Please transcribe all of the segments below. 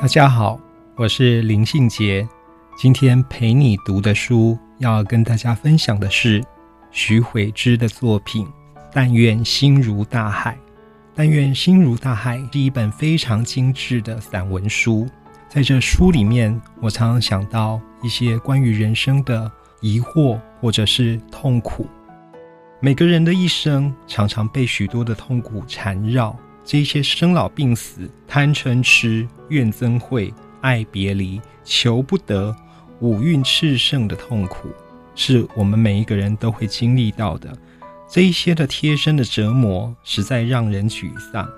大家好，我是林信杰。今天陪你读的书，要跟大家分享的是徐悔之的作品《但愿心如大海》。《但愿心如大海》是一本非常精致的散文书。在这书里面，我常常想到一些关于人生的疑惑，或者是痛苦。每个人的一生，常常被许多的痛苦缠绕。这些生老病死、贪嗔痴、怨憎会、爱别离、求不得、五蕴炽盛的痛苦，是我们每一个人都会经历到的。这一些的贴身的折磨，实在让人沮丧。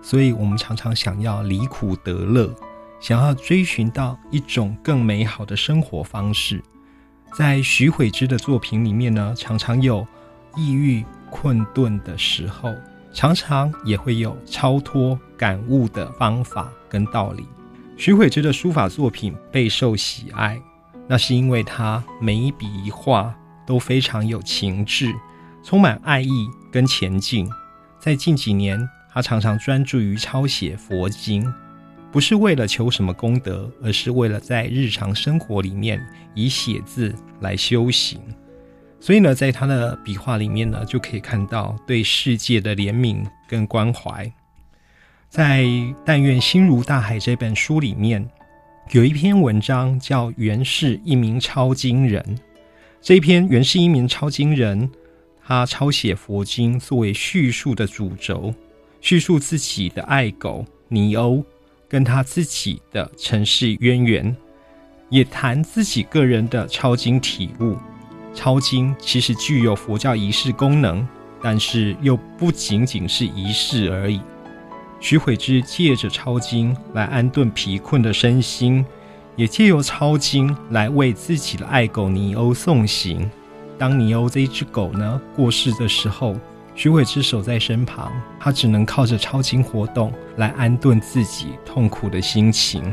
所以，我们常常想要离苦得乐，想要追寻到一种更美好的生活方式。在徐悔之的作品里面呢，常常有抑郁困顿的时候。常常也会有超脱感悟的方法跟道理。徐悔之的书法作品备受喜爱，那是因为他每一笔一画都非常有情致，充满爱意跟前进。在近几年，他常常专注于抄写佛经，不是为了求什么功德，而是为了在日常生活里面以写字来修行。所以呢，在他的笔画里面呢，就可以看到对世界的怜悯跟关怀。在《但愿心如大海》这本书里面，有一篇文章叫《原是一名抄经人》。这一篇《原是一名抄经人》，他抄写佛经作为叙述的主轴，叙述自己的爱狗尼欧跟他自己的尘世渊源，也谈自己个人的抄经体悟。抄经其实具有佛教仪式功能，但是又不仅仅是仪式而已。徐悔之借着抄经来安顿疲困的身心，也借由抄经来为自己的爱狗尼欧送行。当尼欧这一只狗呢过世的时候，徐悔之守在身旁，他只能靠着抄经活动来安顿自己痛苦的心情。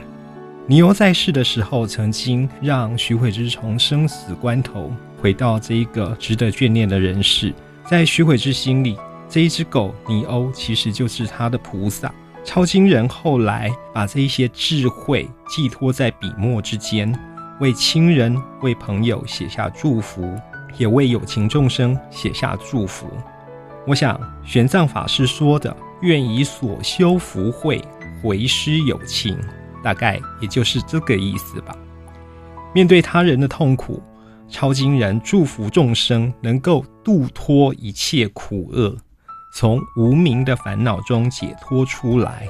尼欧在世的时候，曾经让徐悔之从生死关头。回到这一个值得眷恋的人世，在徐悔之心里，这一只狗尼欧其实就是他的菩萨。超惊人后来把这一些智慧寄托在笔墨之间，为亲人、为朋友写下祝福，也为有情众生写下祝福。我想玄奘法师说的“愿以所修福慧回师有情”，大概也就是这个意思吧。面对他人的痛苦。超惊人祝福众生能够度脱一切苦厄，从无名的烦恼中解脱出来。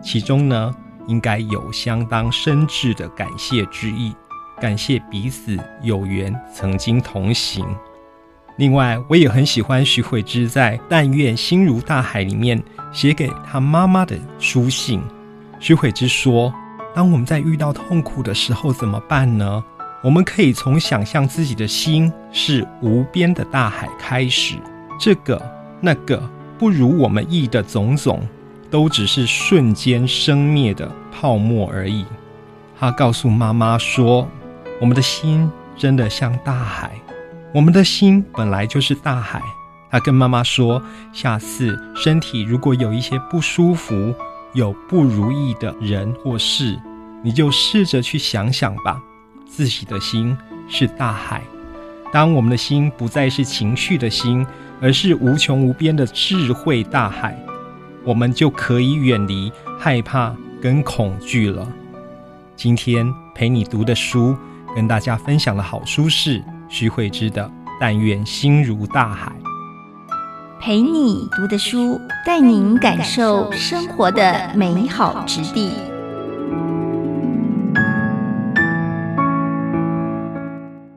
其中呢，应该有相当深挚的感谢之意，感谢彼此有缘曾经同行。另外，我也很喜欢徐慧芝在《但愿心如大海》里面写给他妈妈的书信。徐慧之说：“当我们在遇到痛苦的时候，怎么办呢？”我们可以从想象自己的心是无边的大海开始，这个那个不如我们意的种种，都只是瞬间生灭的泡沫而已。他告诉妈妈说：“我们的心真的像大海，我们的心本来就是大海。”他跟妈妈说：“下次身体如果有一些不舒服，有不如意的人或事，你就试着去想想吧。”自己的心是大海，当我们的心不再是情绪的心，而是无穷无边的智慧大海，我们就可以远离害怕跟恐惧了。今天陪你读的书，跟大家分享的好书是徐慧芝的《但愿心如大海》。陪你读的书，带您感受生活的美好之地。